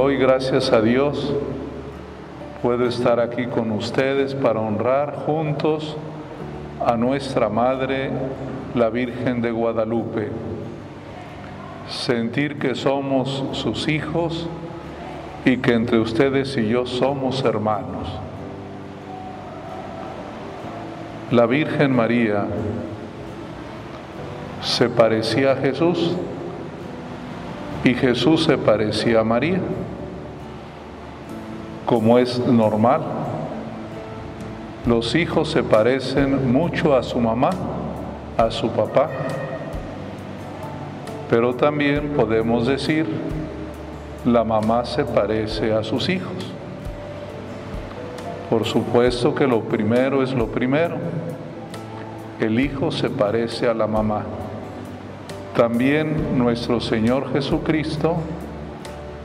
Hoy, gracias a Dios, puedo estar aquí con ustedes para honrar juntos a nuestra Madre, la Virgen de Guadalupe. Sentir que somos sus hijos y que entre ustedes y yo somos hermanos. La Virgen María se parecía a Jesús y Jesús se parecía a María, como es normal. Los hijos se parecen mucho a su mamá, a su papá, pero también podemos decir, la mamá se parece a sus hijos. Por supuesto que lo primero es lo primero. El hijo se parece a la mamá. También nuestro Señor Jesucristo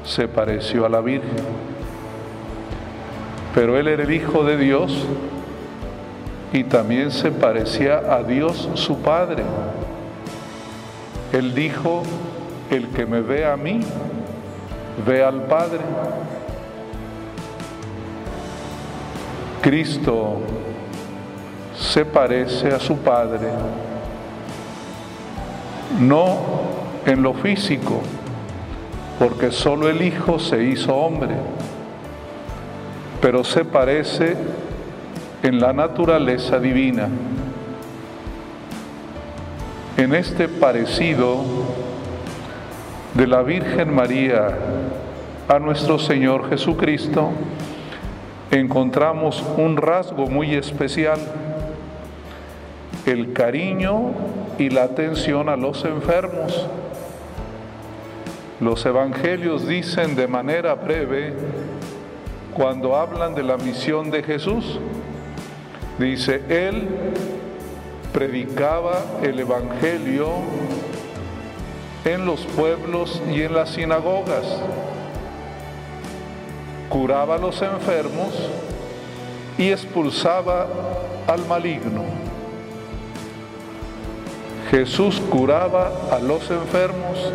se pareció a la Virgen. Pero Él era el Hijo de Dios y también se parecía a Dios su Padre. Él dijo, el que me ve a mí, ve al Padre. Cristo se parece a su Padre, no en lo físico, porque solo el Hijo se hizo hombre, pero se parece en la naturaleza divina. En este parecido de la Virgen María a nuestro Señor Jesucristo, encontramos un rasgo muy especial, el cariño y la atención a los enfermos. Los evangelios dicen de manera breve, cuando hablan de la misión de Jesús, dice, Él predicaba el Evangelio en los pueblos y en las sinagogas curaba a los enfermos y expulsaba al maligno. Jesús curaba a los enfermos.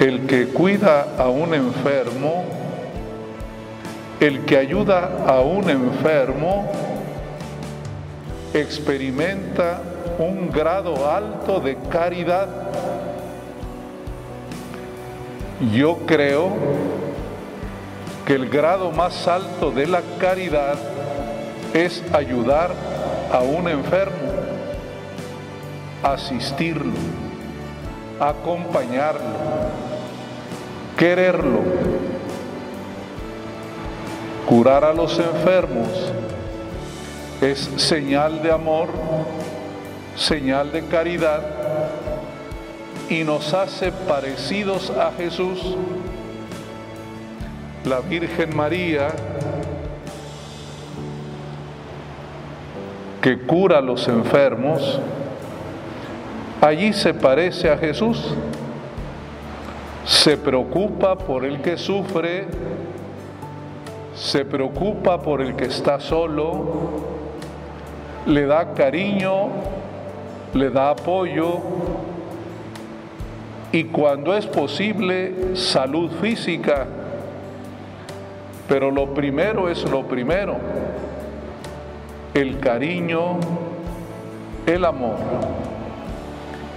El que cuida a un enfermo, el que ayuda a un enfermo, experimenta un grado alto de caridad. Yo creo que el grado más alto de la caridad es ayudar a un enfermo, asistirlo, acompañarlo, quererlo, curar a los enfermos es señal de amor, señal de caridad y nos hace parecidos a Jesús. La Virgen María, que cura a los enfermos, allí se parece a Jesús. Se preocupa por el que sufre, se preocupa por el que está solo, le da cariño, le da apoyo, y cuando es posible salud física. Pero lo primero es lo primero, el cariño, el amor.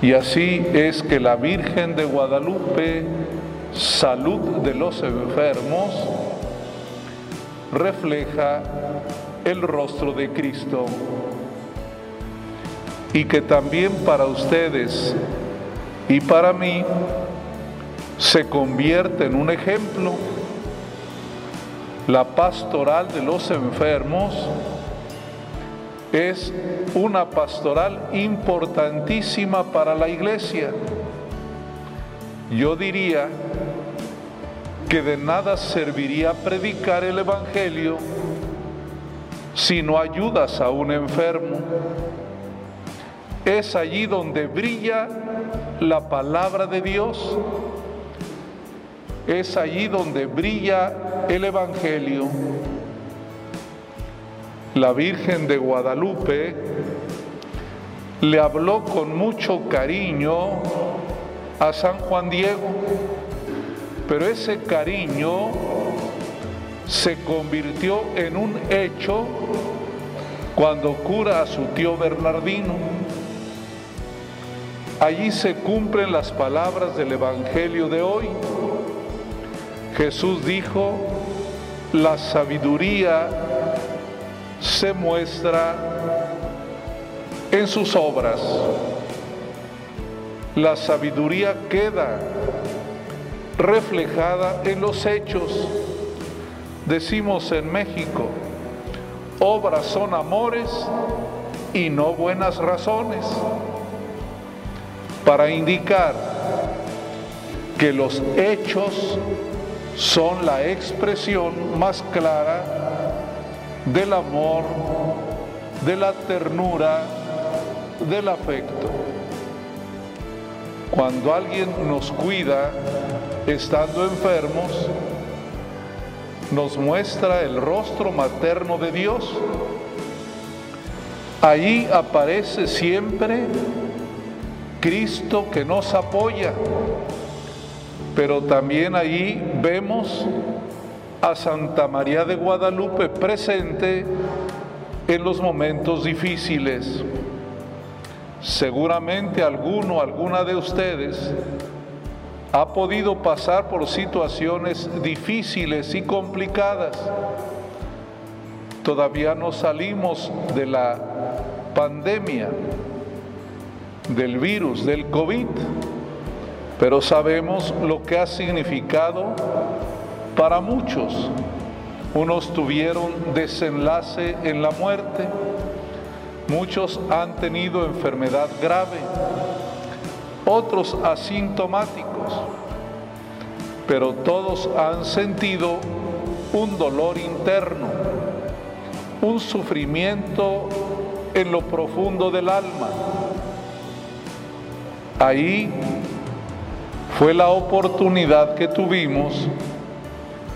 Y así es que la Virgen de Guadalupe, salud de los enfermos, refleja el rostro de Cristo. Y que también para ustedes y para mí se convierte en un ejemplo. La pastoral de los enfermos es una pastoral importantísima para la iglesia. Yo diría que de nada serviría predicar el Evangelio si no ayudas a un enfermo. Es allí donde brilla la palabra de Dios, es allí donde brilla el Evangelio. La Virgen de Guadalupe le habló con mucho cariño a San Juan Diego, pero ese cariño se convirtió en un hecho cuando cura a su tío Bernardino. Allí se cumplen las palabras del Evangelio de hoy. Jesús dijo, la sabiduría se muestra en sus obras. La sabiduría queda reflejada en los hechos. Decimos en México, obras son amores y no buenas razones, para indicar que los hechos son la expresión más clara del amor, de la ternura, del afecto. Cuando alguien nos cuida estando enfermos, nos muestra el rostro materno de Dios. Allí aparece siempre Cristo que nos apoya, pero también allí vemos a Santa María de Guadalupe presente en los momentos difíciles. Seguramente alguno, alguna de ustedes ha podido pasar por situaciones difíciles y complicadas. Todavía no salimos de la pandemia, del virus, del COVID, pero sabemos lo que ha significado para muchos. Unos tuvieron desenlace en la muerte, muchos han tenido enfermedad grave, otros asintomáticos, pero todos han sentido un dolor interno, un sufrimiento en lo profundo del alma. Ahí fue la oportunidad que tuvimos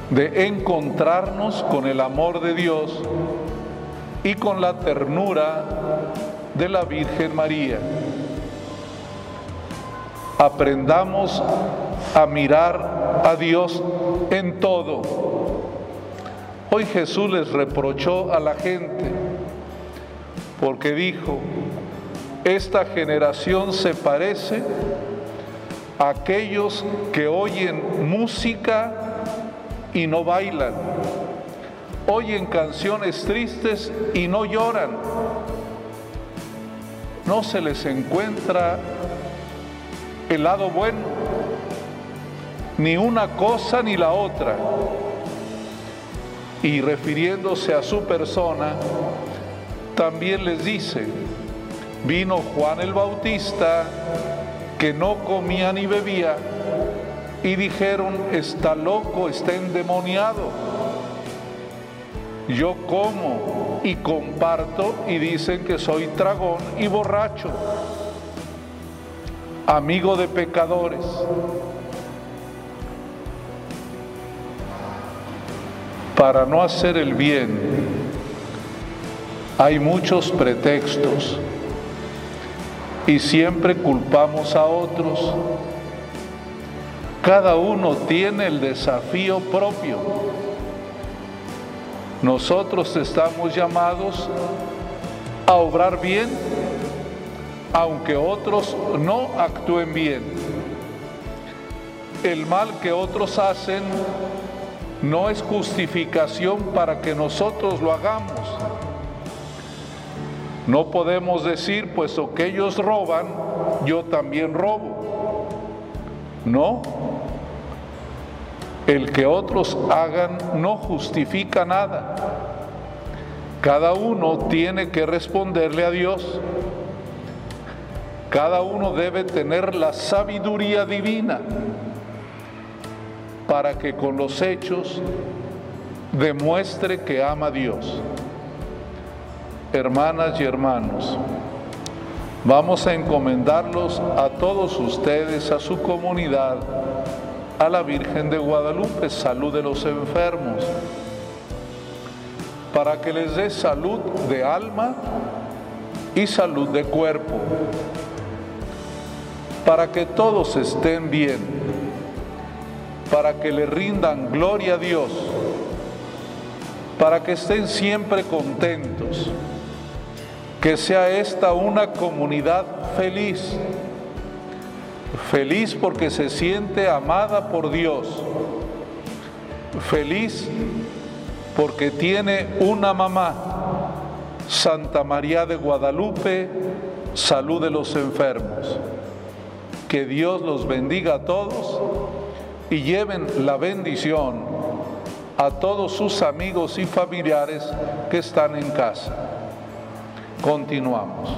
de encontrarnos con el amor de Dios y con la ternura de la Virgen María aprendamos a mirar a Dios en todo. Hoy Jesús les reprochó a la gente porque dijo, esta generación se parece a aquellos que oyen música y no bailan, oyen canciones tristes y no lloran. No se les encuentra el lado bueno, ni una cosa ni la otra. Y refiriéndose a su persona, también les dice, vino Juan el Bautista, que no comía ni bebía, y dijeron, está loco, está endemoniado. Yo como y comparto y dicen que soy tragón y borracho amigo de pecadores. Para no hacer el bien hay muchos pretextos y siempre culpamos a otros. Cada uno tiene el desafío propio. Nosotros estamos llamados a obrar bien aunque otros no actúen bien. El mal que otros hacen no es justificación para que nosotros lo hagamos. No podemos decir, puesto que ellos roban, yo también robo. No. El que otros hagan no justifica nada. Cada uno tiene que responderle a Dios. Cada uno debe tener la sabiduría divina para que con los hechos demuestre que ama a Dios. Hermanas y hermanos, vamos a encomendarlos a todos ustedes, a su comunidad, a la Virgen de Guadalupe, salud de los enfermos, para que les dé salud de alma y salud de cuerpo para que todos estén bien, para que le rindan gloria a Dios, para que estén siempre contentos, que sea esta una comunidad feliz, feliz porque se siente amada por Dios, feliz porque tiene una mamá, Santa María de Guadalupe, salud de los enfermos. Que Dios los bendiga a todos y lleven la bendición a todos sus amigos y familiares que están en casa. Continuamos.